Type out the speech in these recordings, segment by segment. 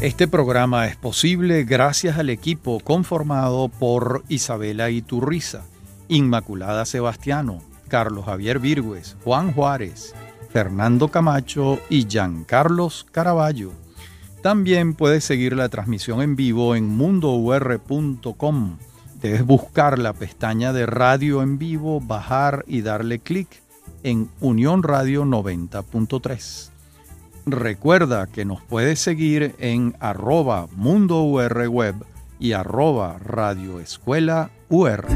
Este programa es posible gracias al equipo conformado por Isabela Iturriza, Inmaculada Sebastiano, Carlos Javier Virgües, Juan Juárez, Fernando Camacho y Giancarlos Caraballo. También puedes seguir la transmisión en vivo en mundour.com. Debes buscar la pestaña de radio en vivo, bajar y darle clic en Unión Radio 90.3. Recuerda que nos puedes seguir en arroba Mundo UR Web y arroba Radio Escuela UR.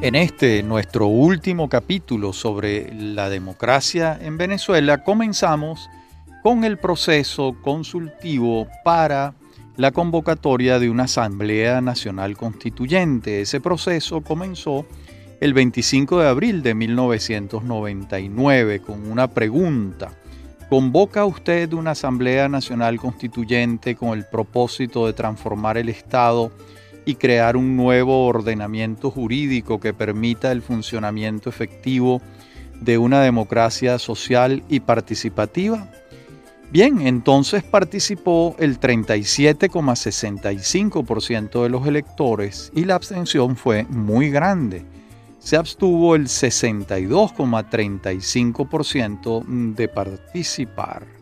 En este, nuestro último capítulo sobre la democracia en Venezuela, comenzamos con el proceso consultivo para la convocatoria de una Asamblea Nacional Constituyente. Ese proceso comenzó el 25 de abril de 1999 con una pregunta. ¿Convoca usted una Asamblea Nacional Constituyente con el propósito de transformar el Estado y crear un nuevo ordenamiento jurídico que permita el funcionamiento efectivo de una democracia social y participativa? Bien, entonces participó el 37,65% de los electores y la abstención fue muy grande se abstuvo el 62,35% de participar.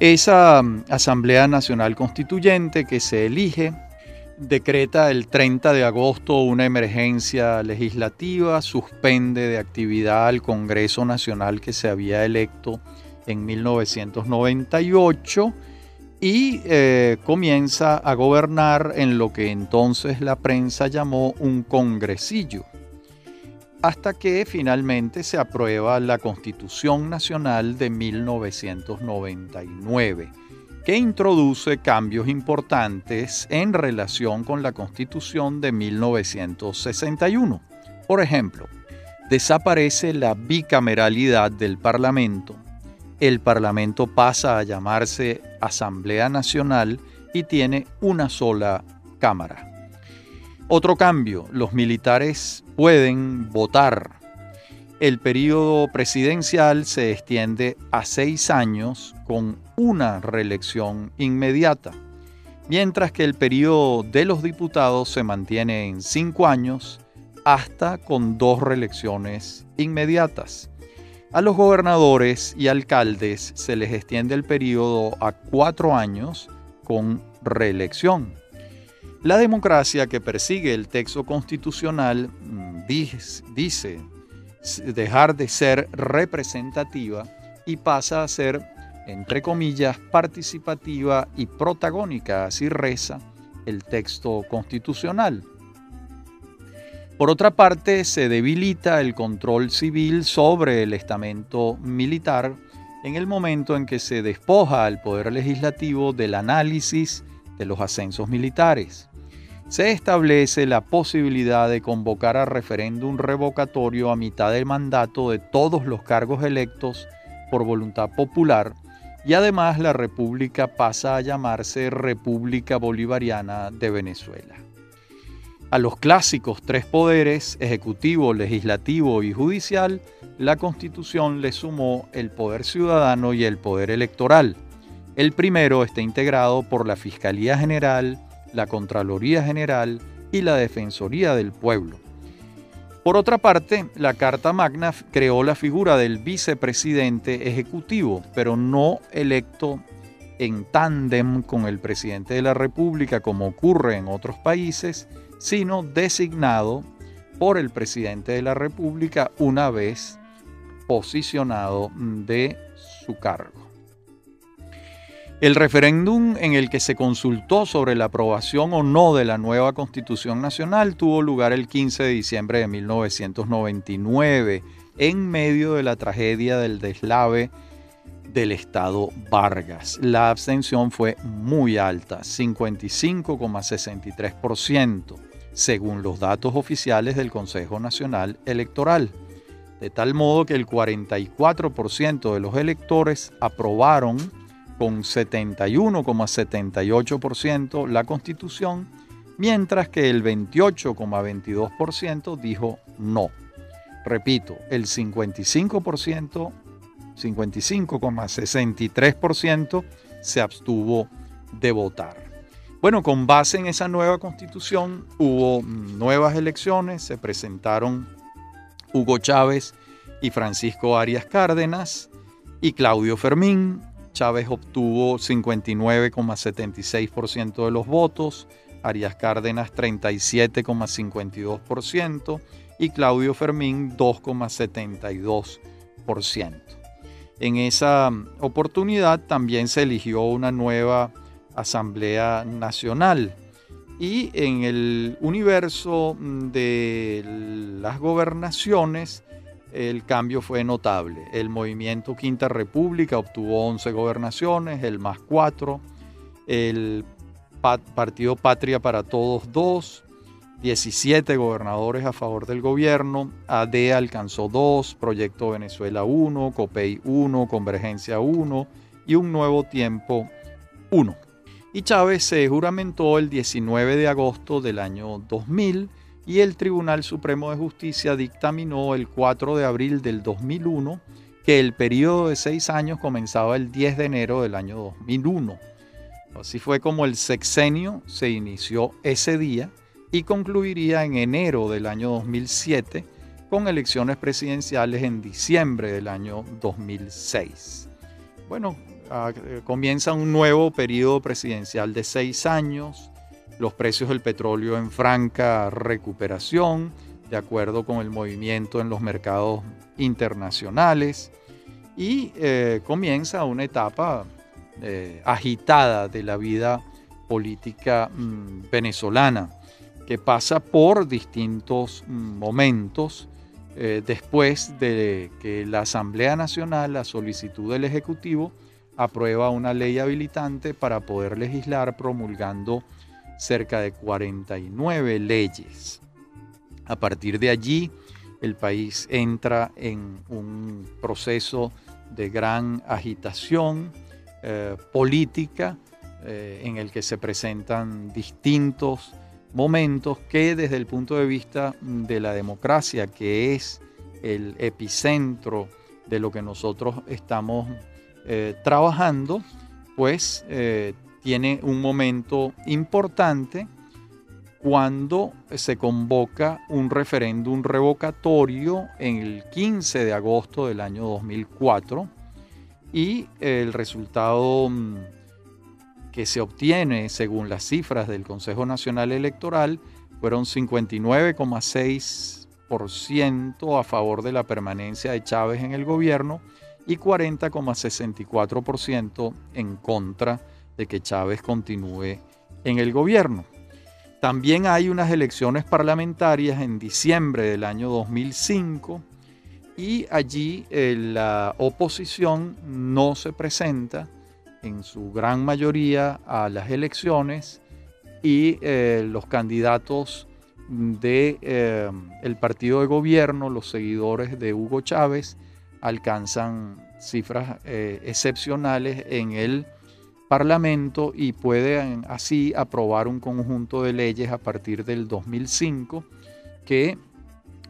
Esa mm, Asamblea Nacional Constituyente que se elige decreta el 30 de agosto una emergencia legislativa, suspende de actividad al Congreso Nacional que se había electo en 1998 y eh, comienza a gobernar en lo que entonces la prensa llamó un congresillo hasta que finalmente se aprueba la Constitución Nacional de 1999, que introduce cambios importantes en relación con la Constitución de 1961. Por ejemplo, desaparece la bicameralidad del Parlamento, el Parlamento pasa a llamarse Asamblea Nacional y tiene una sola Cámara. Otro cambio, los militares pueden votar. El periodo presidencial se extiende a seis años con una reelección inmediata, mientras que el periodo de los diputados se mantiene en cinco años hasta con dos reelecciones inmediatas. A los gobernadores y alcaldes se les extiende el periodo a cuatro años con reelección. La democracia que persigue el texto constitucional mm, dice dejar de ser representativa y pasa a ser, entre comillas, participativa y protagónica, así reza el texto constitucional. Por otra parte, se debilita el control civil sobre el estamento militar en el momento en que se despoja al Poder Legislativo del análisis de los ascensos militares se establece la posibilidad de convocar a referéndum revocatorio a mitad del mandato de todos los cargos electos por voluntad popular y además la República pasa a llamarse República Bolivariana de Venezuela. A los clásicos tres poderes, ejecutivo, legislativo y judicial, la Constitución le sumó el poder ciudadano y el poder electoral. El primero está integrado por la Fiscalía General, la Contraloría General y la Defensoría del Pueblo. Por otra parte, la Carta Magna creó la figura del vicepresidente ejecutivo, pero no electo en tándem con el presidente de la República como ocurre en otros países, sino designado por el presidente de la República una vez posicionado de su cargo. El referéndum en el que se consultó sobre la aprobación o no de la nueva Constitución Nacional tuvo lugar el 15 de diciembre de 1999, en medio de la tragedia del deslave del Estado Vargas. La abstención fue muy alta, 55,63%, según los datos oficiales del Consejo Nacional Electoral. De tal modo que el 44% de los electores aprobaron con 71,78% la constitución, mientras que el 28,22% dijo no. Repito, el 55%, 55,63% se abstuvo de votar. Bueno, con base en esa nueva constitución hubo nuevas elecciones, se presentaron Hugo Chávez y Francisco Arias Cárdenas y Claudio Fermín. Chávez obtuvo 59,76% de los votos, Arias Cárdenas 37,52% y Claudio Fermín 2,72%. En esa oportunidad también se eligió una nueva Asamblea Nacional. Y en el universo de las gobernaciones, el cambio fue notable. El movimiento Quinta República obtuvo 11 gobernaciones, el más 4. El Partido Patria para Todos 2. 17 gobernadores a favor del gobierno. AD alcanzó 2, Proyecto Venezuela 1, COPEI 1, Convergencia 1 y Un Nuevo Tiempo 1 y Chávez se juramentó el 19 de agosto del año 2000 y el Tribunal Supremo de Justicia dictaminó el 4 de abril del 2001 que el periodo de seis años comenzaba el 10 de enero del año 2001. Así fue como el sexenio se inició ese día y concluiría en enero del año 2007 con elecciones presidenciales en diciembre del año 2006. Bueno, eh, comienza un nuevo periodo presidencial de seis años, los precios del petróleo en franca recuperación, de acuerdo con el movimiento en los mercados internacionales, y eh, comienza una etapa eh, agitada de la vida política mm, venezolana, que pasa por distintos mm, momentos después de que la Asamblea Nacional, a solicitud del Ejecutivo, aprueba una ley habilitante para poder legislar promulgando cerca de 49 leyes. A partir de allí, el país entra en un proceso de gran agitación eh, política eh, en el que se presentan distintos momentos que desde el punto de vista de la democracia, que es el epicentro de lo que nosotros estamos eh, trabajando, pues tiene un momento importante cuando se convoca un referéndum revocatorio en el 15 de agosto del año 2004 y el resultado mm, que se obtiene según las cifras del Consejo Nacional Electoral fueron 59,6% a favor de la permanencia de Chávez en el gobierno y 40,64% en contra de que Chávez continúe en el gobierno. También hay unas elecciones parlamentarias en diciembre del año 2005 y allí eh, la oposición no se presenta en su gran mayoría a las elecciones y eh, los candidatos del de, eh, el partido de gobierno, los seguidores de Hugo Chávez, alcanzan cifras excepcionales en el Parlamento y pueden así aprobar un conjunto de leyes a partir del 2005 que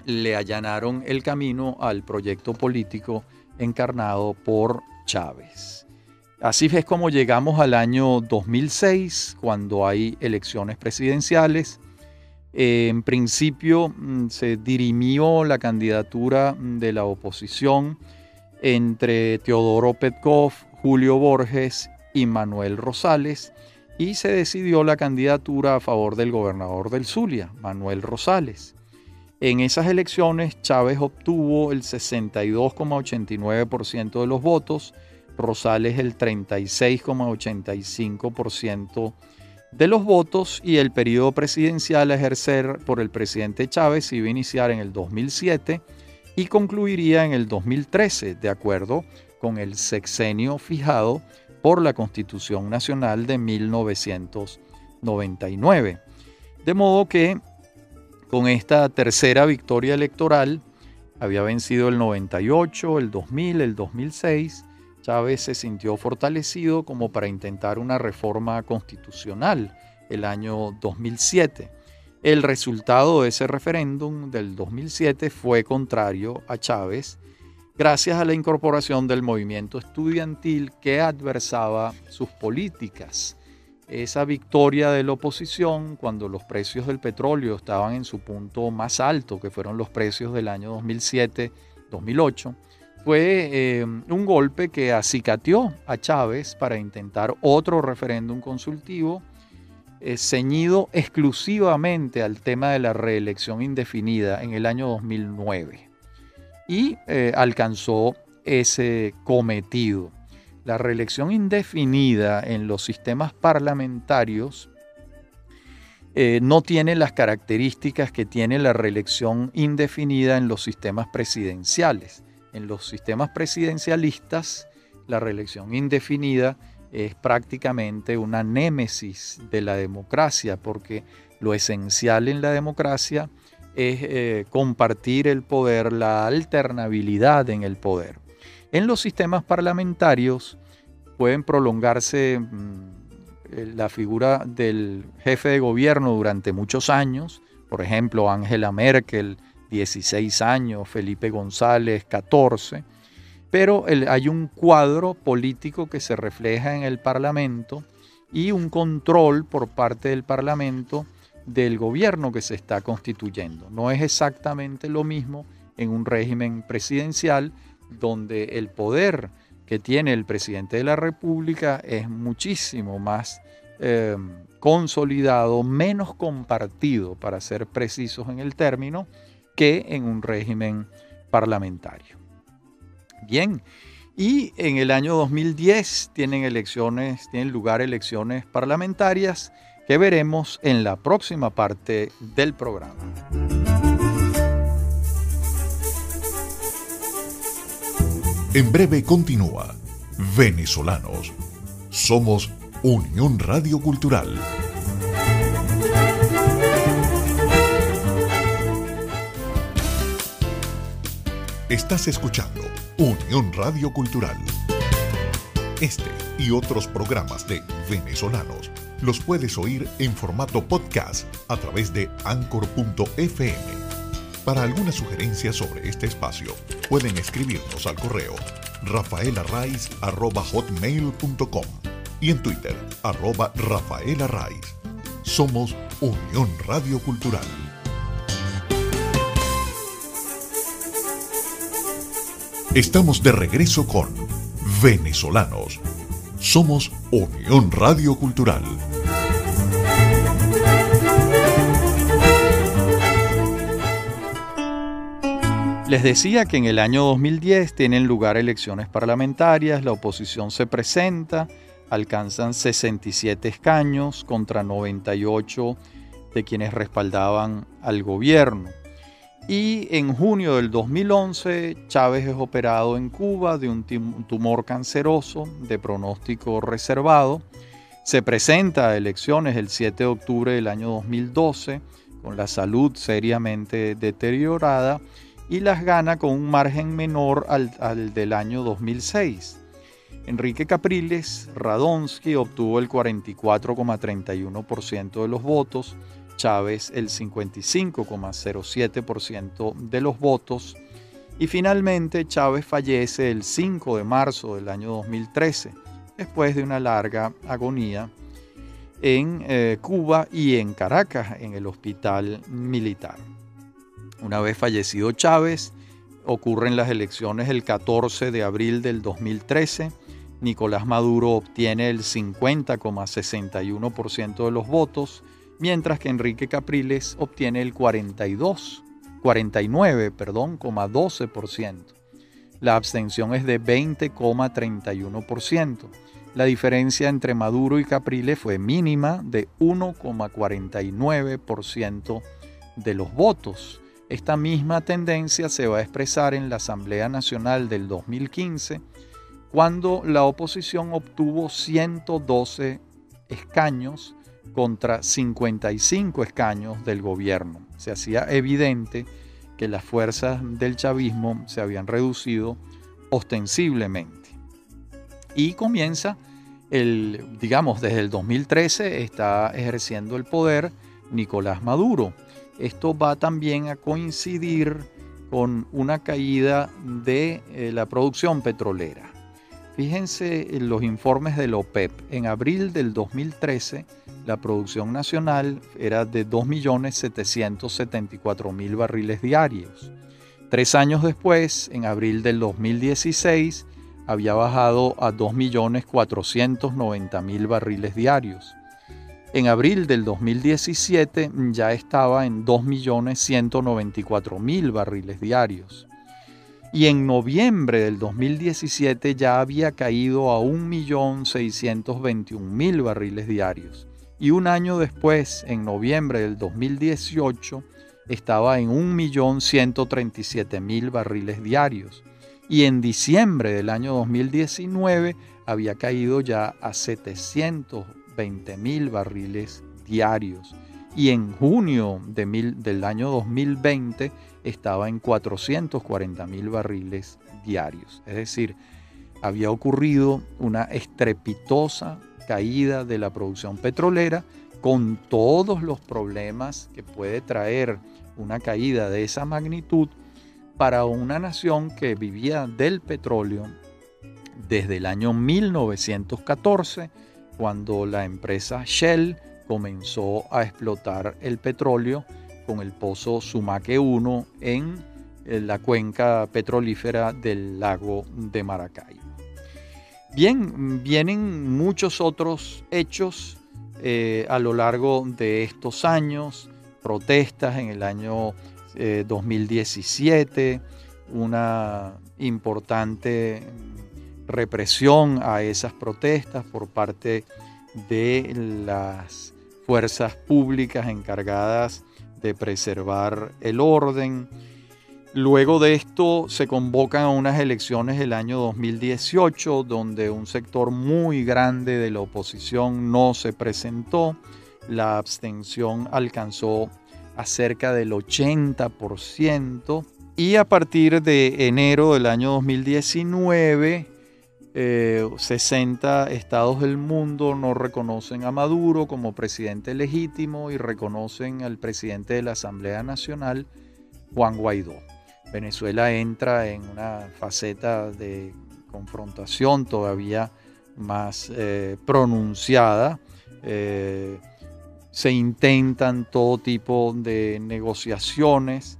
le allanaron el camino al proyecto político encarnado por Chávez. Así es como llegamos al año 2006, cuando hay elecciones presidenciales. en principio mm, se dirimió la candidatura de la oposición entre Teodoro Petkov, Julio Borges y Manuel Rosales y se decidió la candidatura a favor del gobernador del Zulia, Manuel Rosales. En esas elecciones Chávez obtuvo el 62,89% de los votos, Rosales el 36,85% de los votos y el periodo presidencial a ejercer por el presidente Chávez iba a iniciar en el 2007 y concluiría en el 2013, de acuerdo con el sexenio fijado por la Constitución Nacional de 1999. De modo que con esta tercera victoria electoral, había vencido el 98, el 2000, el 2006, Chávez se sintió fortalecido como para intentar una reforma constitucional el año 2007. El resultado de ese referéndum del 2007 fue contrario a Chávez gracias a la incorporación del movimiento estudiantil que adversaba sus políticas. Esa victoria de la oposición cuando los precios del petróleo estaban en su punto más alto, que fueron los precios del año 2007-2008, fue eh, un golpe que acicateó a Chávez para intentar otro referéndum consultivo eh, ceñido exclusivamente al tema de la reelección indefinida en el año 2009 y eh, alcanzó ese cometido. La reelección indefinida en los sistemas parlamentarios eh, no tiene las características que tiene la reelección indefinida en los sistemas presidenciales. En los sistemas presidencialistas, la reelección indefinida es prácticamente una némesis de la democracia, porque lo esencial en la democracia es eh, compartir el poder, la alternabilidad en el poder. En los sistemas parlamentarios pueden prolongarse mm, la figura del jefe de gobierno durante muchos años, por ejemplo, Angela Merkel, 16 años, Felipe González, 14, pero hay un cuadro político que se refleja en el Parlamento y un control por parte del Parlamento del gobierno que se está constituyendo. No es exactamente lo mismo en un régimen presidencial donde el poder que tiene el presidente de la República es muchísimo más eh, consolidado, menos compartido, para ser precisos en el término, que en un régimen parlamentario. Bien, y en el año 2010 tienen elecciones, tienen lugar elecciones parlamentarias que veremos en la próxima parte del programa. En breve continúa Venezolanos. Somos Unión Radio Cultural. Estás escuchando Unión Radio Cultural. Este y otros programas de venezolanos los puedes oír en formato podcast a través de anchor.fm. Para alguna sugerencia sobre este espacio, pueden escribirnos al correo rafaelarraiz.com y en Twitter, arroba rafaelarraiz. Somos Unión Radio Cultural. Estamos de regreso con Venezolanos. Somos Unión Radio Cultural. Les decía que en el año 2010 tienen lugar elecciones parlamentarias, la oposición se presenta, alcanzan 67 escaños contra 98 de quienes respaldaban al gobierno. Y en junio del 2011, Chávez es operado en Cuba de un tumor canceroso de pronóstico reservado. Se presenta a elecciones el 7 de octubre del año 2012 con la salud seriamente deteriorada y las gana con un margen menor al, del año 2006. Enrique Capriles Radonsky obtuvo el 44,31% de los votos, Chávez el 55,07% de los votos y finalmente Chávez fallece el 5 de marzo del año 2013, después de una larga agonía en eh, Cuba y en Caracas, en el hospital militar. Una vez fallecido Chávez, ocurren las elecciones el 14 de abril del 2013. Nicolás Maduro obtiene el 50,61% de los votos, mientras que Enrique Capriles obtiene el 42, 49, perdón, 12%. La abstención es de 20,31%. La diferencia entre Maduro y Capriles fue mínima de 1,49% de los votos. Esta misma tendencia se va a expresar en la Asamblea Nacional del 2015, cuando la oposición obtuvo 112 escaños contra 55 escaños del gobierno. Se hacía evidente que las fuerzas del chavismo se habían reducido ostensiblemente. Y comienza el, digamos, desde el 2013 está ejerciendo el poder Nicolás Maduro esto va también a coincidir con una caída de eh, la producción petrolera. Fíjense en los informes del OPEP. En abril del 2013, la producción nacional era de 2.774.000 barriles diarios. Tres años después, en abril del 2016, había bajado a 2.490.000 barriles diarios. En abril del 2017 ya estaba en 2.194.000 barriles diarios. Y en noviembre del 2017 ya había caído a 1.621.000 barriles diarios. Y un año después, en noviembre del 2018, estaba en 1.137.000 barriles diarios. Y en diciembre del año 2019 había caído ya a 700 20 mil barriles diarios y en junio de del año 2020 estaba en 440 mil barriles diarios. Es decir, había ocurrido una estrepitosa caída de la producción petrolera con todos los problemas que puede traer una caída de esa magnitud para una nación que vivía del petróleo desde el año 1914 cuando la empresa Shell comenzó a explotar el petróleo con el pozo Sumaque 1 en la cuenca petrolífera del lago de Maracaibo. Bien, vienen muchos otros hechos eh, a lo largo de estos años, protestas en el año 2017, eh, una importante represión a esas protestas por parte de las fuerzas públicas encargadas de preservar el orden. Luego de esto se convocan a unas elecciones el año 2018 donde un sector muy grande de la oposición no se presentó. La abstención alcanzó a cerca del 80% y a partir de enero del año 2019 60 eh, estados del mundo no reconocen a Maduro como presidente legítimo y reconocen al presidente de la Asamblea Nacional, Juan Guaidó. Venezuela entra en una faceta de confrontación todavía más eh, pronunciada. Eh, se intentan todo tipo de negociaciones,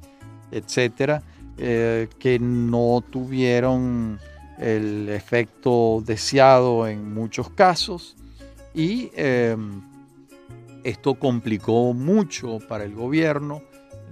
etcétera, que no tuvieron el efecto deseado en muchos casos y em, esto complicó mucho para el gobierno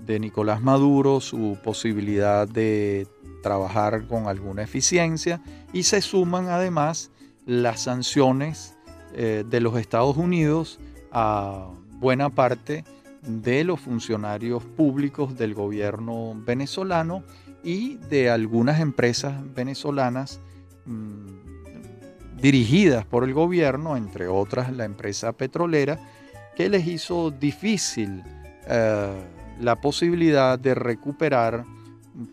de Nicolás Maduro su posibilidad de trabajar con alguna eficiencia y se suman además las sanciones eh, de los Estados Unidos a buena parte de los funcionarios públicos del gobierno venezolano y de algunas empresas venezolanas mm, dirigidas por el gobierno, entre otras la empresa petrolera, que les hizo difícil eh, la posibilidad de recuperar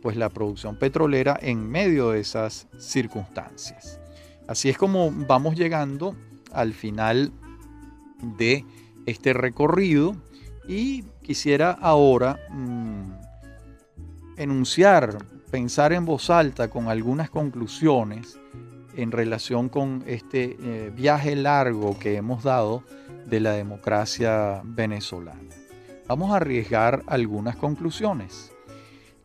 pues, la producción petrolera en medio de esas circunstancias. Así es como vamos llegando al final de este recorrido y quisiera ahora mm, enunciar, pensar en voz alta con algunas conclusiones en relación con este eh, viaje largo que hemos dado de la democracia venezolana. Vamos a arriesgar algunas conclusiones.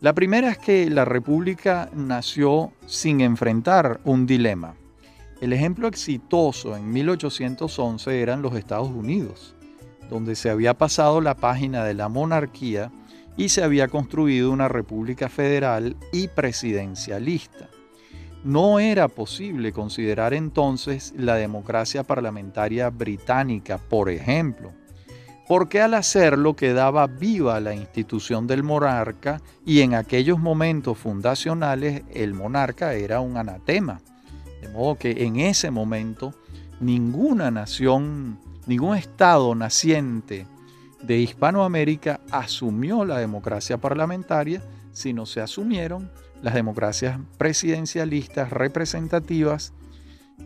La primera es que la República nació sin enfrentar un dilema. El ejemplo exitoso en 1811 eran los Estados Unidos, donde se había pasado la página de la monarquía y se había construido una república federal y presidencialista. No era posible considerar entonces la democracia parlamentaria británica, por ejemplo, porque al hacerlo quedaba viva la institución del monarca y en aquellos momentos fundacionales el monarca era un anatema. De modo que en ese momento ninguna nación, ningún estado naciente de Hispanoamérica asumió la democracia parlamentaria, sino se asumieron las democracias presidencialistas representativas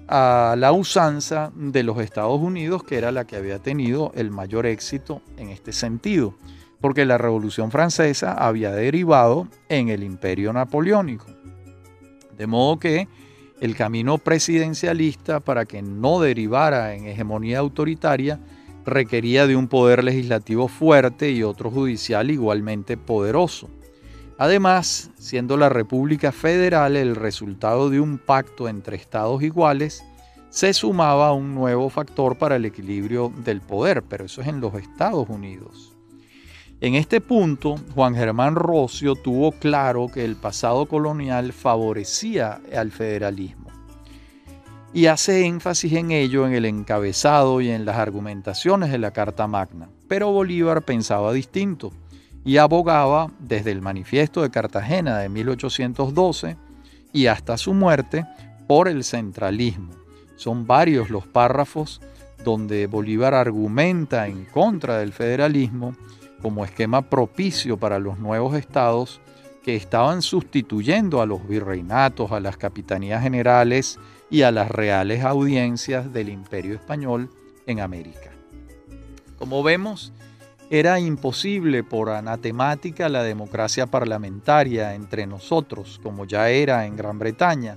a la usanza de los Estados Unidos, que era la que había tenido el mayor éxito en este sentido. porque la Revolución Francesa había derivado en el imperio napoleónico. De modo que el camino presidencialista para que no derivara en hegemonía autoritaria requería de un poder legislativo fuerte y otro judicial igualmente poderoso. Además, siendo la República Federal el resultado de un pacto entre estados iguales, se sumaba un nuevo factor para el equilibrio del poder, pero eso es en los Estados Unidos. En este punto, Juan Germán Rocio tuvo claro que el pasado colonial favorecía al federalismo y hace énfasis en ello en el encabezado y en las argumentaciones de la Carta Magna. Pero Bolívar pensaba distinto y abogaba desde el Manifiesto de Cartagena de 1812 y hasta su muerte por el centralismo. Son varios los párrafos donde Bolívar argumenta en contra del federalismo como esquema propicio para los nuevos estados que estaban sustituyendo a los virreinatos, a las capitanías generales y a las reales audiencias del imperio español en América. Como vemos, era imposible por anatemática la democracia parlamentaria entre nosotros, como ya era en Gran Bretaña,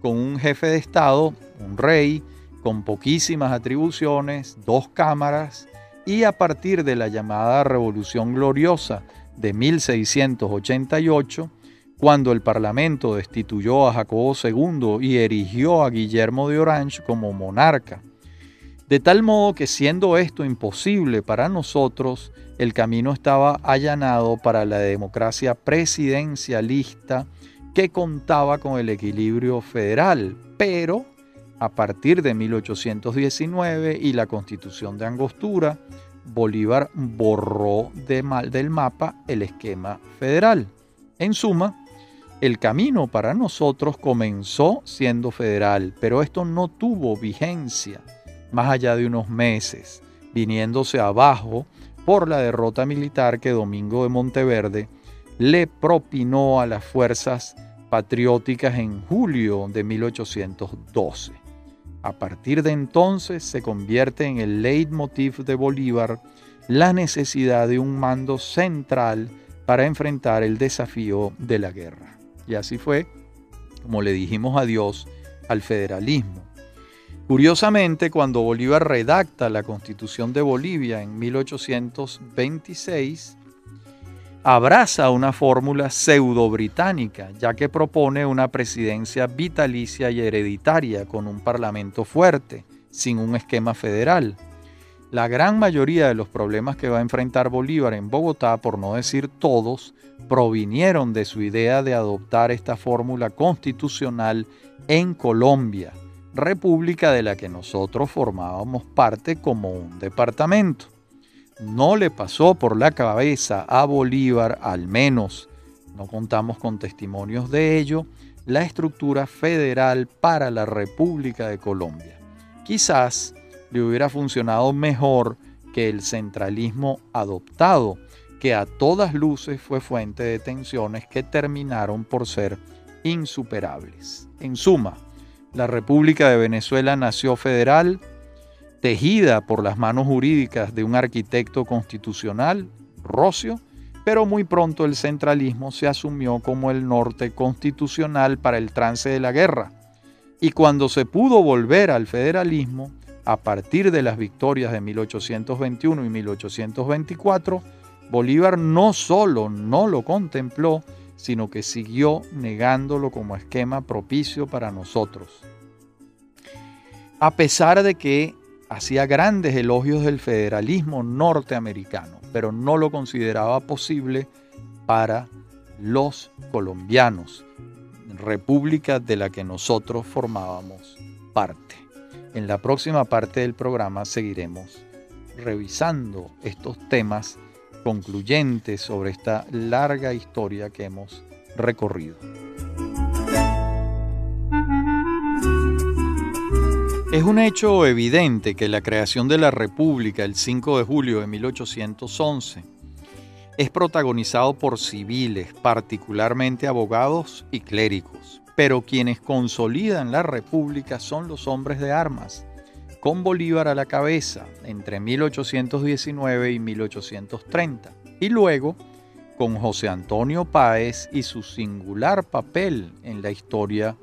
con un jefe de Estado, un rey, con poquísimas atribuciones, dos cámaras, y a partir de la llamada Revolución Gloriosa de 1688, cuando el Parlamento destituyó a Jacobo II y erigió a Guillermo de Orange como monarca de tal modo que siendo esto imposible para nosotros, el camino estaba allanado para la democracia presidencialista que contaba con el equilibrio federal, pero a partir de 1819 y la constitución de Angostura, Bolívar borró de mal del mapa el esquema federal. En suma, el camino para nosotros comenzó siendo federal, pero esto no tuvo vigencia más allá de unos meses, viniéndose abajo por la derrota militar que Domingo de Monteverde le propinó a las fuerzas patrióticas en julio de 1812. A partir de entonces se convierte en el leitmotiv de Bolívar la necesidad de un mando central para enfrentar el desafío de la guerra. Y así fue como le dijimos adiós al federalismo Curiosamente, cuando Bolívar redacta la Constitución de Bolivia en 1826, abraza una fórmula pseudo-británica, ya que propone una presidencia vitalicia y hereditaria con un parlamento fuerte, sin un esquema federal. La gran mayoría de los problemas que va a enfrentar Bolívar en Bogotá, por no decir todos, provinieron de su idea de adoptar esta fórmula constitucional en Colombia república de la que nosotros formábamos parte como un departamento. No le pasó por la cabeza a Bolívar, al menos no contamos con testimonios de ello, la estructura federal para la República de Colombia. Quizás le hubiera funcionado mejor que el centralismo adoptado, que a todas luces fue fuente de tensiones que terminaron por ser insuperables. En suma, la República de Venezuela nació federal, tejida por las manos jurídicas de un arquitecto constitucional, Rocio, pero muy pronto el centralismo se asumió como el norte constitucional para el trance de la guerra. Y cuando se pudo volver al federalismo, a partir de las victorias de 1821 y 1824, Bolívar no solo no lo contempló, sino que siguió negándolo como esquema propicio para nosotros. A pesar de que hacía grandes elogios del federalismo norteamericano, pero no lo consideraba posible para los colombianos, república de la que nosotros formábamos parte. En la próxima parte del programa seguiremos revisando estos temas concluyentes sobre esta larga historia que hemos recorrido. Es un hecho evidente que la creación de la República el 5 de julio de 1811 es protagonizado por civiles, particularmente abogados y clérigos, pero quienes consolidan la República son los hombres de armas, con Bolívar a la cabeza entre 1819 y 1830. y luego con José Antonio Páez y su singular papel en la historia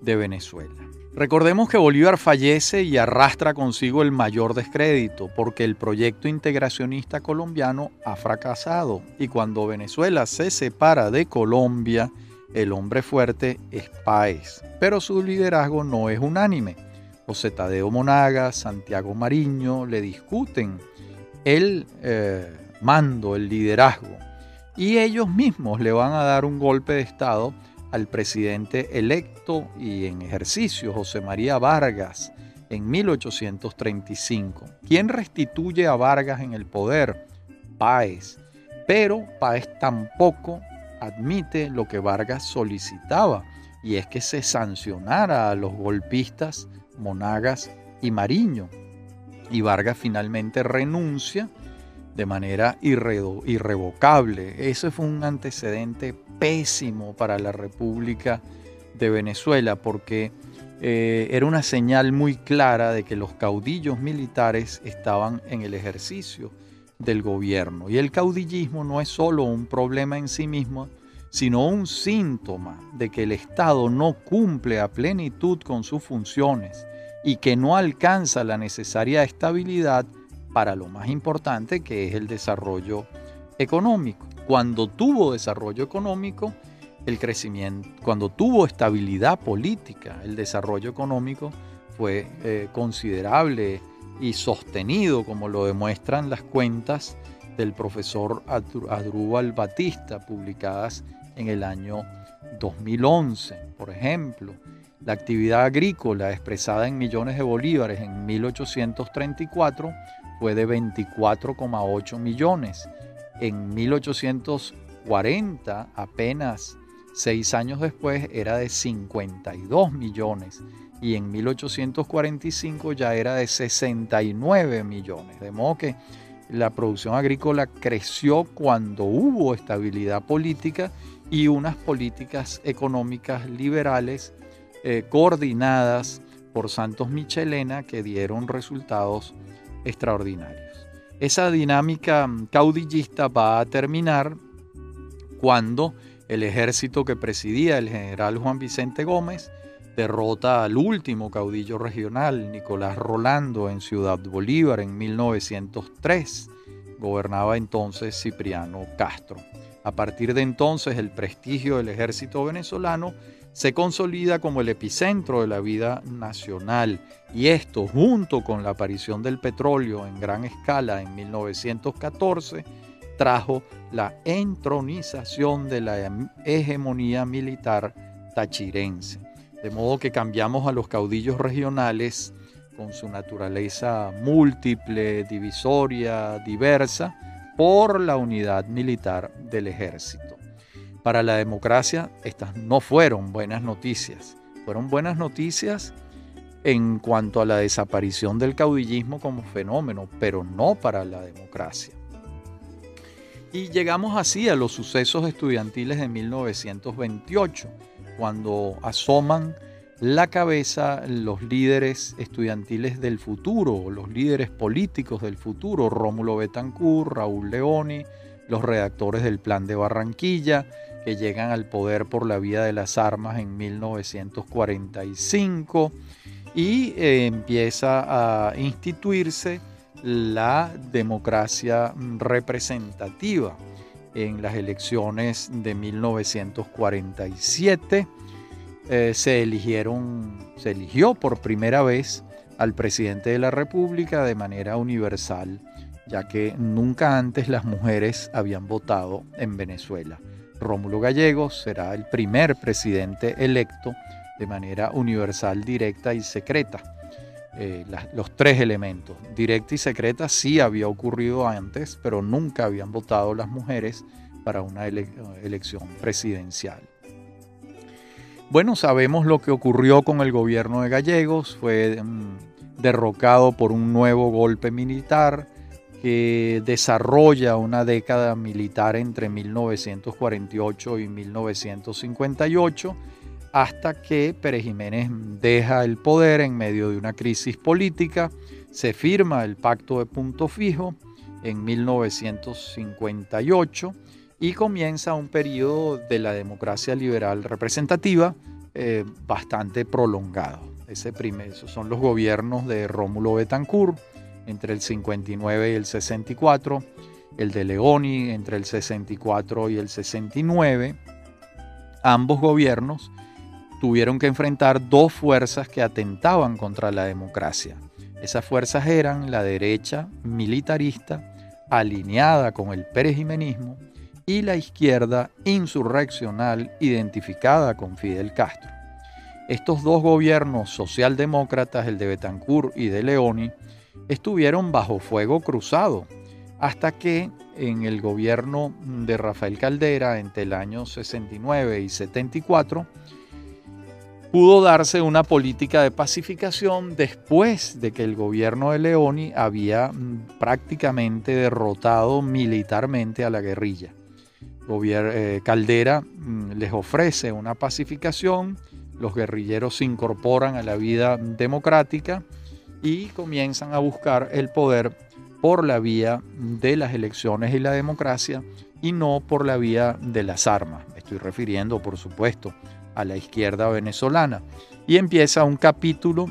de Venezuela. Recordemos que Bolívar fallece y arrastra consigo el mayor descrédito porque el proyecto integracionista colombiano ha fracasado y cuando Venezuela se separa de Colombia, el hombre fuerte es Páez, pero su liderazgo no es unánime. José Tadeo Monaga, Santiago Mariño le discuten el eh, mando, el liderazgo, y ellos mismos le van a dar un golpe de Estado al presidente electo y en ejercicio, José María Vargas, en 1835. ¿Quién restituye a Vargas en el poder? Páez. Pero Páez tampoco admite lo que Vargas solicitaba, y es que se sancionara a los golpistas Monagas y Mariño. Y Vargas finalmente renuncia de manera irrevocable. Ese fue un antecedente pésimo para la República de Venezuela porque eh, era una señal muy clara de que los caudillos militares estaban en el ejercicio del gobierno. Y el caudillismo no es solo un problema en sí mismo, sino un síntoma de que el Estado no cumple a plenitud con sus funciones y que no alcanza la necesaria estabilidad para lo más importante que es el desarrollo económico. Cuando tuvo desarrollo económico, el crecimiento, cuando tuvo estabilidad política, el desarrollo económico fue eh, considerable y sostenido, como lo demuestran las cuentas del profesor Adrúbal Batista, publicadas en el año 2011. Por ejemplo, la actividad agrícola expresada en millones de bolívares en 1834 fue de 24,8 millones. En 1840, apenas seis años después, era de 52 millones y en 1845 ya era de 69 millones. De modo que la producción agrícola creció cuando hubo estabilidad política y unas políticas económicas liberales eh, coordinadas por Santos Michelena que dieron resultados extraordinarios. Esa dinámica caudillista va a terminar cuando el ejército que presidía el general Juan Vicente Gómez derrota al último caudillo regional, Nicolás Rolando, en Ciudad Bolívar en 1903. Gobernaba entonces Cipriano Castro. A partir de entonces el prestigio del ejército venezolano se consolida como el epicentro de la vida nacional y esto junto con la aparición del petróleo en gran escala en 1914 trajo la entronización de la hegemonía militar tachirense. De modo que cambiamos a los caudillos regionales con su naturaleza múltiple, divisoria, diversa, por la unidad militar del ejército. Para la democracia estas no fueron buenas noticias. Fueron buenas noticias en cuanto a la desaparición del caudillismo como fenómeno, pero no para la democracia. Y llegamos así a los sucesos estudiantiles de 1928, cuando asoman la cabeza los líderes estudiantiles del futuro, los líderes políticos del futuro, Rómulo Betancourt, Raúl Leoni, los redactores del Plan de Barranquilla, que llegan al poder por la vía de las armas en 1945 y eh, empieza a instituirse la democracia representativa en las elecciones de 1947 eh, se eligieron se eligió por primera vez al presidente de la República de manera universal ya que nunca antes las mujeres habían votado en Venezuela. Rómulo Gallegos será el primer presidente electo de manera universal, directa y secreta. Eh, los tres elementos. Directa y secreta sí había ocurrido antes, pero nunca habían votado las mujeres para una elección presidencial. Bueno, sabemos lo que ocurrió con el gobierno de Gallegos, fue mm, derrocado por un nuevo golpe militar, que desarrolla una década militar entre 1948 y 1958, hasta que Pérez Jiménez deja el poder en medio de una crisis política, se firma el pacto de punto fijo en 1958 y comienza un periodo de la democracia liberal representativa eh, bastante prolongado. Ese primer, esos son los gobiernos de Rómulo Betancourt entre el 59 y el 64, el de Leoni entre el 64 y el 69. Ambos gobiernos tuvieron que enfrentar dos fuerzas que atentaban contra la democracia. Esas fuerzas eran la derecha militarista, alineada con el perejimenismo, y la izquierda insurreccional identificada con Fidel Castro. Estos dos gobiernos socialdemócratas, el de Betancourt y de Leoni, estuvieron bajo fuego cruzado hasta que en el gobierno de Rafael Caldera entre el año 69 y 74 pudo darse una política de pacificación después de que el gobierno de Leoni había mm, prácticamente derrotado militarmente a la guerrilla. Eh, Caldera mm, les ofrece una pacificación, los guerrilleros se incorporan a la vida democrática y comienzan a buscar el poder por la vía de las elecciones y la democracia y no por la vía de las armas. Me estoy refiriendo, por supuesto, a la izquierda venezolana. Y empieza un capítulo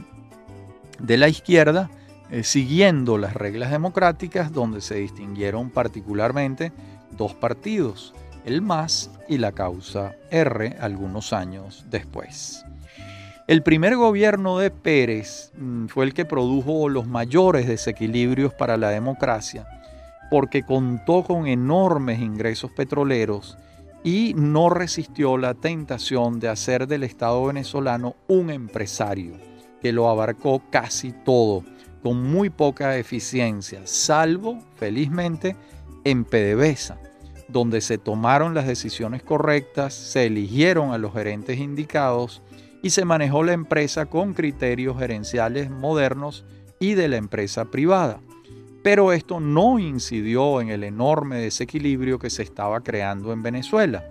de la izquierda eh, siguiendo las reglas democráticas donde se distinguieron particularmente dos partidos, el MAS y la causa R algunos años después. El primer gobierno de Pérez mm, fue el que produjo los mayores desequilibrios para la democracia porque contó con enormes ingresos petroleros y no resistió la tentación de hacer del Estado venezolano un empresario que lo abarcó casi todo, con muy poca eficiencia, salvo, felizmente, en PDVSA donde se tomaron las decisiones correctas, se eligieron a los gerentes indicados y se manejó la empresa con criterios gerenciales modernos y de la empresa privada. Pero esto no incidió en el enorme desequilibrio que se estaba creando en Venezuela,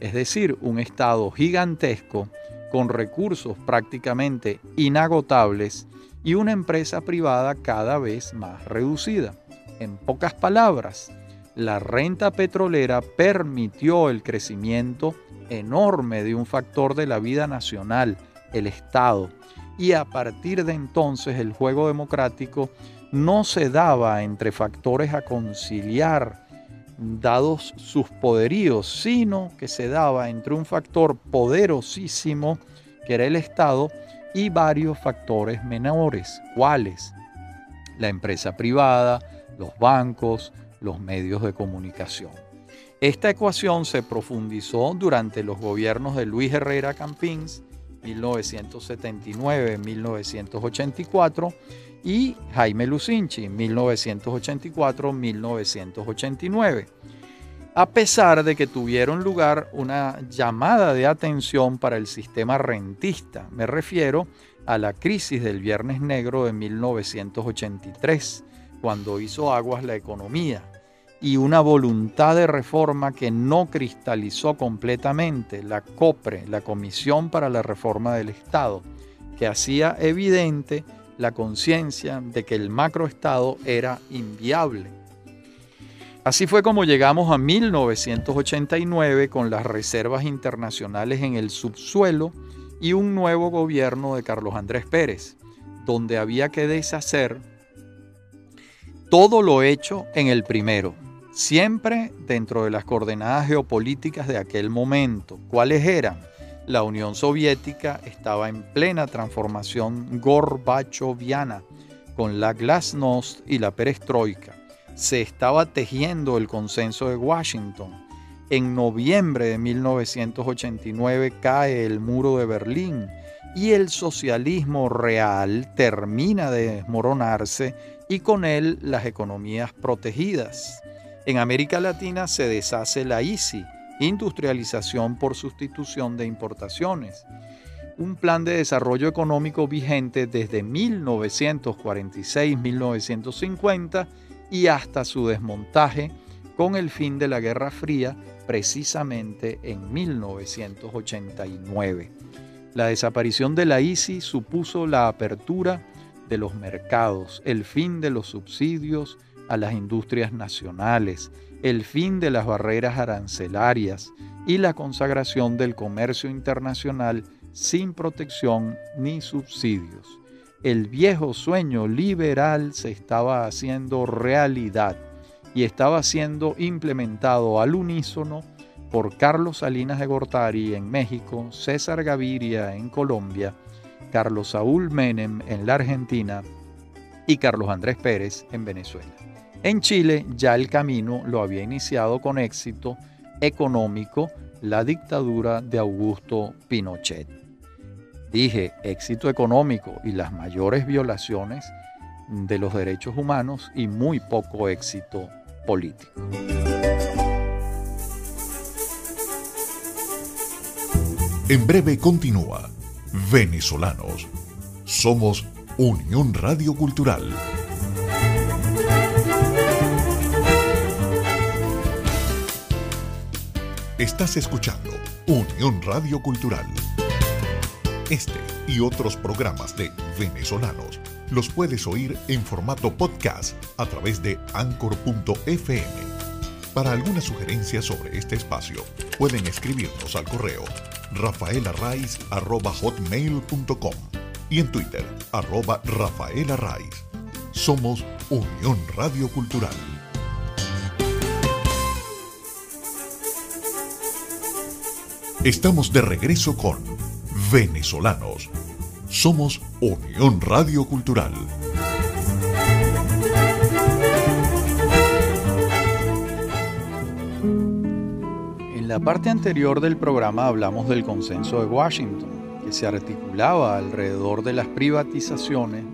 es decir, un Estado gigantesco con recursos prácticamente inagotables y una empresa privada cada vez más reducida. En pocas palabras, la renta petrolera permitió el crecimiento enorme de un factor de la vida nacional, el Estado, y a partir de entonces el juego democrático no se daba entre factores a conciliar dados sus poderíos, sino que se daba entre un factor poderosísimo, que era el Estado, y varios factores menores, cuáles la empresa privada, los bancos, los medios de comunicación. Esta ecuación se profundizó durante los gobiernos de Luis Herrera Campins, 1979-1984, y Jaime Lucinchi, 1984-1989. A pesar de que tuvieron lugar una llamada de atención para el sistema rentista, me refiero a la crisis del Viernes Negro de 1983, cuando hizo aguas la economía y una voluntad de reforma que no cristalizó completamente la COPRE, la Comisión para la Reforma del Estado, que hacía evidente la conciencia de que el macroestado era inviable. Así fue como llegamos a 1989 con las reservas internacionales en el subsuelo y un nuevo gobierno de Carlos Andrés Pérez, donde había que deshacer todo lo hecho en el primero, siempre dentro de las coordenadas geopolíticas de aquel momento. ¿Cuáles eran? La Unión Soviética estaba en plena transformación gorbachoviana con la glasnost y la perestroika. Se estaba tejiendo el consenso de Washington. En noviembre de 1989 cae el muro de Berlín y el socialismo real termina de desmoronarse y con él las economías protegidas. En América Latina se deshace la ICI, industrialización por sustitución de importaciones, un plan de desarrollo económico vigente desde 1946-1950 y hasta su desmontaje con el fin de la Guerra Fría precisamente en 1989. La desaparición de la ICI supuso la apertura de los mercados, el fin de los subsidios, a las industrias nacionales, el fin de las barreras arancelarias y la consagración del comercio internacional sin protección ni subsidios. El viejo sueño liberal se estaba haciendo realidad y estaba siendo implementado al unísono por Carlos Salinas de Gortari en México, César Gaviria en Colombia, Carlos Saúl Menem en la Argentina y Carlos Andrés Pérez en Venezuela. En Chile ya el camino lo había iniciado con éxito económico la dictadura de Augusto Pinochet. Dije éxito económico y las mayores violaciones de los derechos humanos y muy poco éxito político. En breve continúa Venezolanos. Somos Unión Radio Cultural. Estás escuchando Unión Radio Cultural. Este y otros programas de venezolanos los puedes oír en formato podcast a través de anchor.fm. Para alguna sugerencia sobre este espacio, pueden escribirnos al correo rafaelarraiz.com y en Twitter, arroba rafaelarraiz. Somos Unión Radio Cultural. Estamos de regreso con Venezolanos. Somos Unión Radio Cultural. En la parte anterior del programa hablamos del consenso de Washington, que se articulaba alrededor de las privatizaciones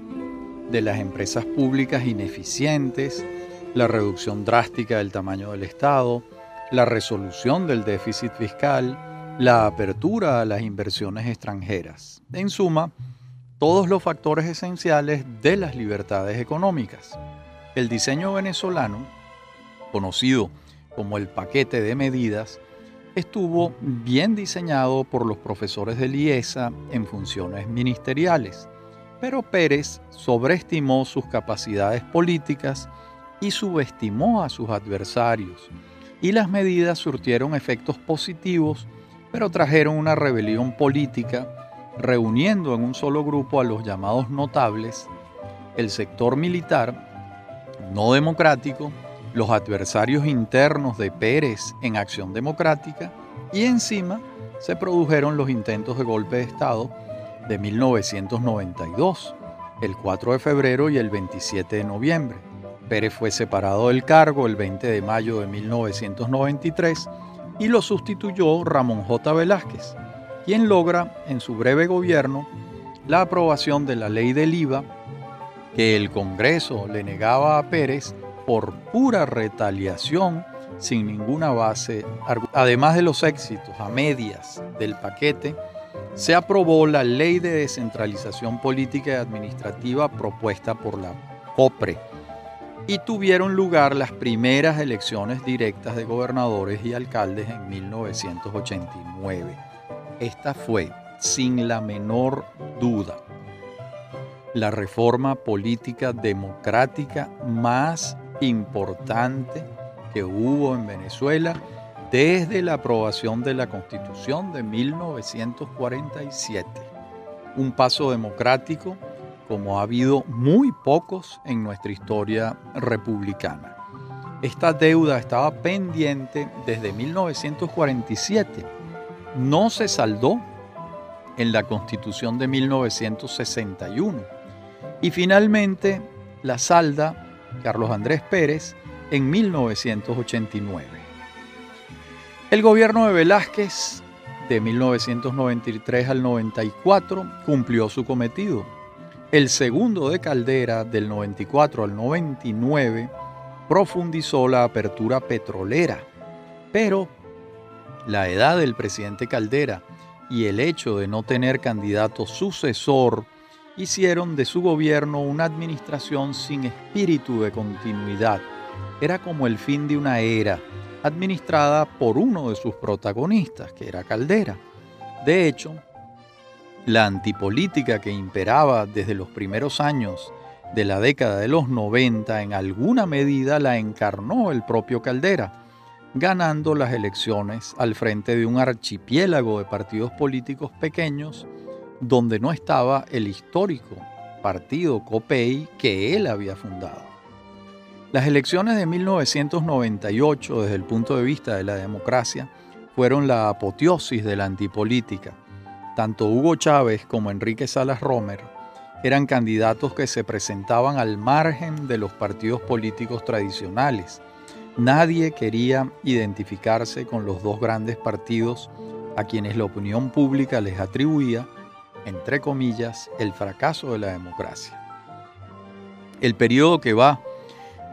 de las empresas públicas ineficientes, la reducción drástica del tamaño del Estado, la resolución del déficit fiscal, la apertura a las inversiones extranjeras. En suma, todos los factores esenciales de las libertades económicas. El diseño venezolano, conocido como el paquete de medidas, estuvo bien diseñado por los profesores de IESA en funciones ministeriales, pero Pérez sobreestimó sus capacidades políticas y subestimó a sus adversarios, y las medidas surtieron efectos positivos, pero trajeron una rebelión política, reuniendo en un solo grupo a los llamados notables, el sector militar, no democrático, los adversarios internos de Pérez en Acción Democrática y encima se produjeron los intentos de golpe de Estado de 1992, el 4 de febrero y el 27 de noviembre. Pérez fue separado del cargo el 20 de mayo de 1993 y lo sustituyó Ramón J. Velázquez, quien logra en su breve gobierno la aprobación de la ley del IVA que el Congreso le negaba a Pérez por pura retaliación sin ninguna base. Además de los éxitos a medias del paquete, se aprobó la Ley de Descentralización Política y Administrativa propuesta por la COPRE y tuvieron lugar las primeras elecciones directas de gobernadores y alcaldes en 1989. Esta fue, sin la menor duda, la reforma política democrática más importante que hubo en Venezuela desde la aprobación de la Constitución de 1947. Un paso democrático como ha habido muy pocos en nuestra historia republicana. Esta deuda estaba pendiente desde 1947. No se saldó en la Constitución de 1961. Y finalmente la salda Carlos Andrés Pérez, en 1989. El gobierno de Velázquez, de 1993 al 94, cumplió su cometido. El segundo de Caldera, del 94 al 99, profundizó la apertura petrolera, pero la edad del presidente Caldera y el hecho de no tener candidato sucesor hicieron de su gobierno una administración sin espíritu de continuidad. Era como el fin de una era, administrada por uno de sus protagonistas, que era Caldera. De hecho, la antipolítica que imperaba desde los primeros años de la década de los 90 en alguna medida la encarnó el propio Caldera, ganando las elecciones al frente de un archipiélago de partidos políticos pequeños donde no estaba el histórico partido COPEI que él había fundado. Las elecciones de 1998 desde el punto de vista de la democracia fueron la apoteosis de la antipolítica. Tanto Hugo Chávez como Enrique Salas Romer eran candidatos que se presentaban al margen de los partidos políticos tradicionales. Nadie quería identificarse con los dos grandes partidos a quienes la opinión pública les atribuía, entre comillas, el fracaso de la democracia. El periodo que va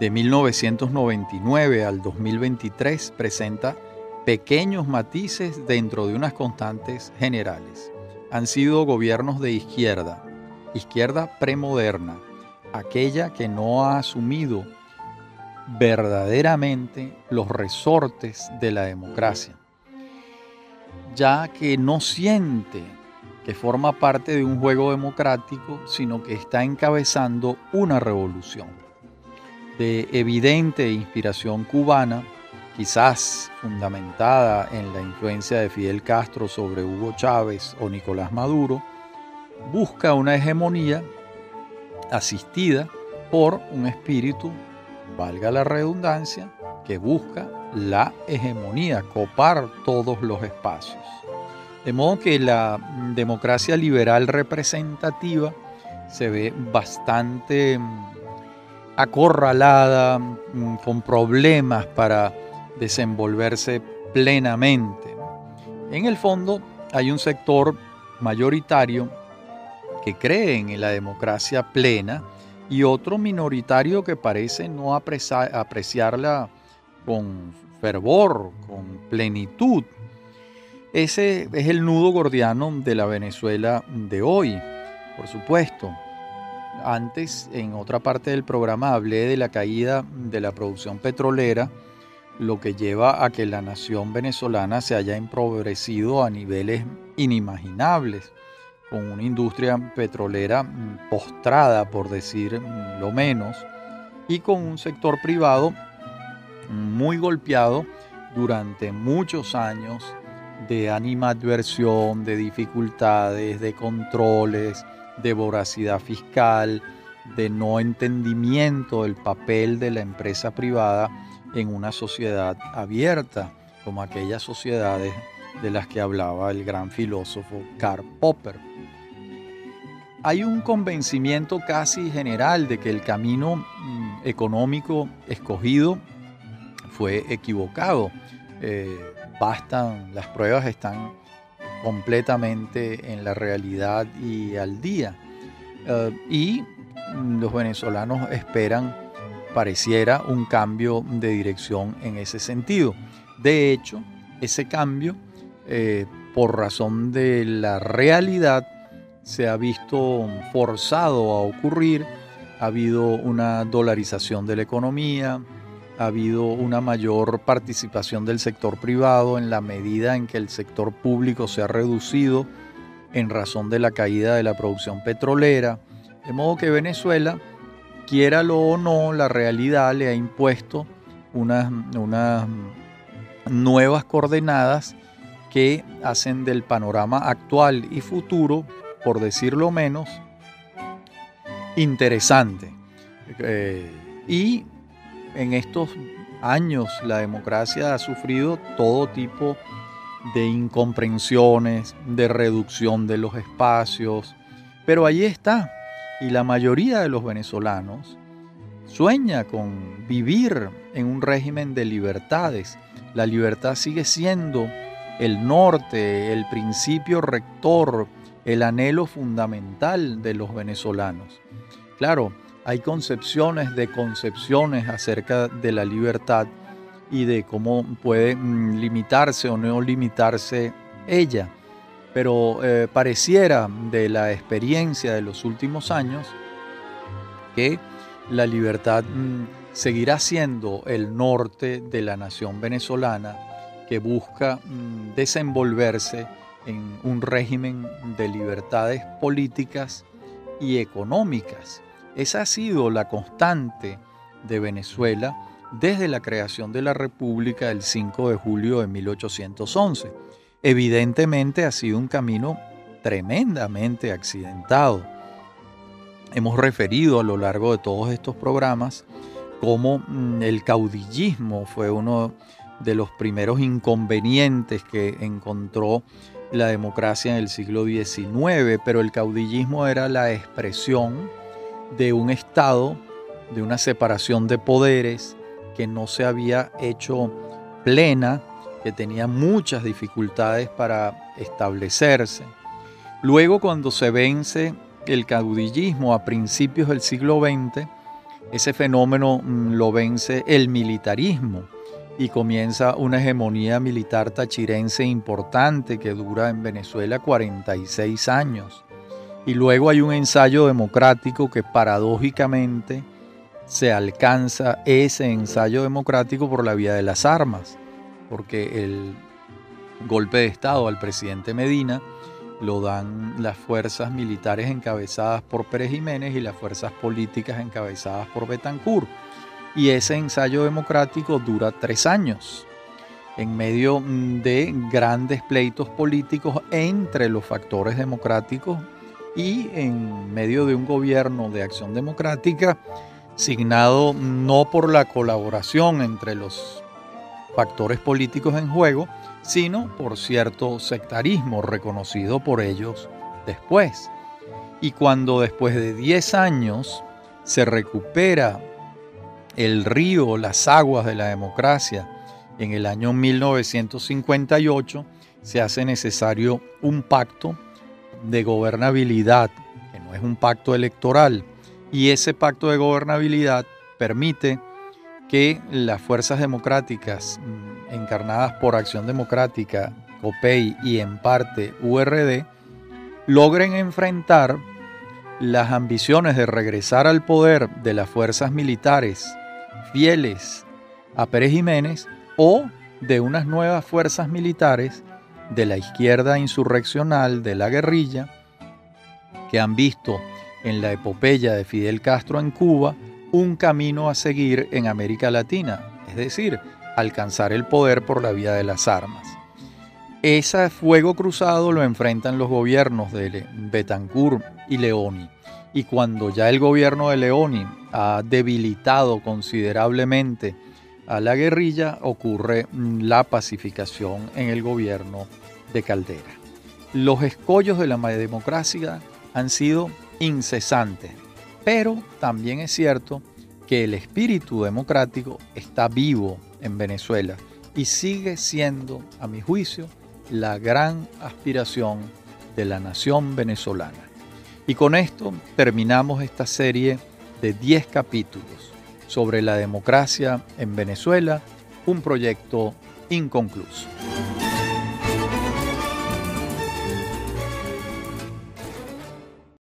de 1999 al 2023 presenta pequeños matices dentro de unas constantes generales. Han sido gobiernos de izquierda, izquierda premoderna, aquella que no ha asumido verdaderamente los resortes de la democracia, ya que no siente que forma parte de un juego democrático, sino que está encabezando una revolución de evidente inspiración cubana, quizás fundamentada en la influencia de Fidel Castro sobre Hugo Chávez o Nicolás Maduro, busca una hegemonía asistida por un espíritu, valga la redundancia, que busca la hegemonía, copar todos los espacios. De modo que la democracia liberal representativa se ve bastante mm, acorralada, mm, con problemas para desenvolverse plenamente. En el fondo hay un sector mayoritario que creen en la democracia plena y otro minoritario que parece no apreciarla con fervor, con plenitud. Ese es el nudo gordiano de la Venezuela de hoy, por supuesto. Antes, en otra parte del programa, hablé de la caída de la producción petrolera, lo que lleva a que la nación venezolana se haya empobrecido a niveles inimaginables con una industria petrolera mm, postrada, por decir mm, lo menos, y con un sector privado muy golpeado durante muchos años de animadversión, de dificultades, de controles, de voracidad fiscal, de no entendimiento del papel de la empresa privada en una sociedad abierta, como aquellas sociedades de las que hablaba el gran filósofo Karl Popper hay un convencimiento casi general de que el camino mm, económico escogido fue equivocado. Eh, bastan, las pruebas están completamente en la realidad y al día. Eh, y los venezolanos esperan, pareciera, un cambio de dirección en ese sentido. De hecho, ese cambio, eh, por razón de la realidad, se ha visto forzado a ocurrir, ha habido una dolarización de la economía, ha habido una mayor participación del sector privado en la medida en que el sector público se ha reducido en razón de la caída de la producción petrolera, de modo que Venezuela, quiéralo o no, la realidad le ha impuesto unas, nuevas coordenadas que hacen del panorama actual y futuro por decirlo menos, interesante. Eh, y en estos años la democracia ha sufrido todo tipo de incomprensiones, de reducción de los espacios, pero allí está. Y la mayoría de los venezolanos sueña con vivir en un régimen de libertades. La libertad sigue siendo el norte, el principio rector el anhelo fundamental de los venezolanos. Claro, hay concepciones de concepciones acerca de la libertad y de cómo puede mm, limitarse o no limitarse ella. Pero eh, pareciera de la experiencia de los últimos años que la libertad mm, seguirá siendo el norte de la nación venezolana que busca mm, desenvolverse en un régimen de libertades políticas y económicas, Esa ha sido la constante de Venezuela desde la creación de la República el 5 de julio de 1811. Evidentemente ha sido un camino tremendamente accidentado. Hemos referido a lo largo de todos estos programas cómo mm, el caudillismo fue uno de los primeros inconvenientes que encontró la democracia en el siglo XIX, pero el caudillismo era la expresión de un Estado, de una separación de poderes que no se había hecho plena, que tenía muchas dificultades para establecerse. Luego, cuando se vence el caudillismo a principios del siglo XX, ese fenómeno mm, lo vence el militarismo y comienza una hegemonía militar tachirense importante que dura en Venezuela 46 años. Y luego hay un ensayo democrático que paradójicamente se alcanza ese ensayo democrático por la vía de las armas, porque el golpe de Estado al presidente Medina lo dan las fuerzas militares encabezadas por Pérez Jiménez y las fuerzas políticas encabezadas por Betancourt. Y ese ensayo democrático dura tres años, en medio de grandes pleitos políticos entre los factores democráticos y en medio de un gobierno de acción democrática signado no por la colaboración entre los factores políticos en juego, sino por cierto sectarismo reconocido por ellos después. Y cuando después de 10 años se recupera el río, las aguas de la democracia, en el año 1958 se hace necesario un pacto de gobernabilidad, que no es un pacto electoral, y ese pacto de gobernabilidad permite que las fuerzas democráticas mm, encarnadas por Acción Democrática, COPEI y en parte URD logren enfrentar las ambiciones de regresar al poder de las fuerzas militares fieles a Pérez Jiménez o de unas nuevas fuerzas militares de la izquierda insurreccional, de la guerrilla, que han visto en la epopeya de Fidel Castro en Cuba un camino a seguir en América Latina, es decir, alcanzar el poder por la vía de las armas. Ese fuego cruzado lo enfrentan los gobiernos de Betancourt y Leoni. Y cuando ya el gobierno de Leoni ha debilitado considerablemente a la guerrilla, ocurre la pacificación en el gobierno de Caldera. Los escollos de la democracia han sido incesantes, pero también es cierto que el espíritu democrático está vivo en Venezuela y sigue siendo, a mi juicio, la gran aspiración de la nación venezolana. Y con esto terminamos esta serie de 10 capítulos sobre la democracia en Venezuela, un proyecto inconcluso.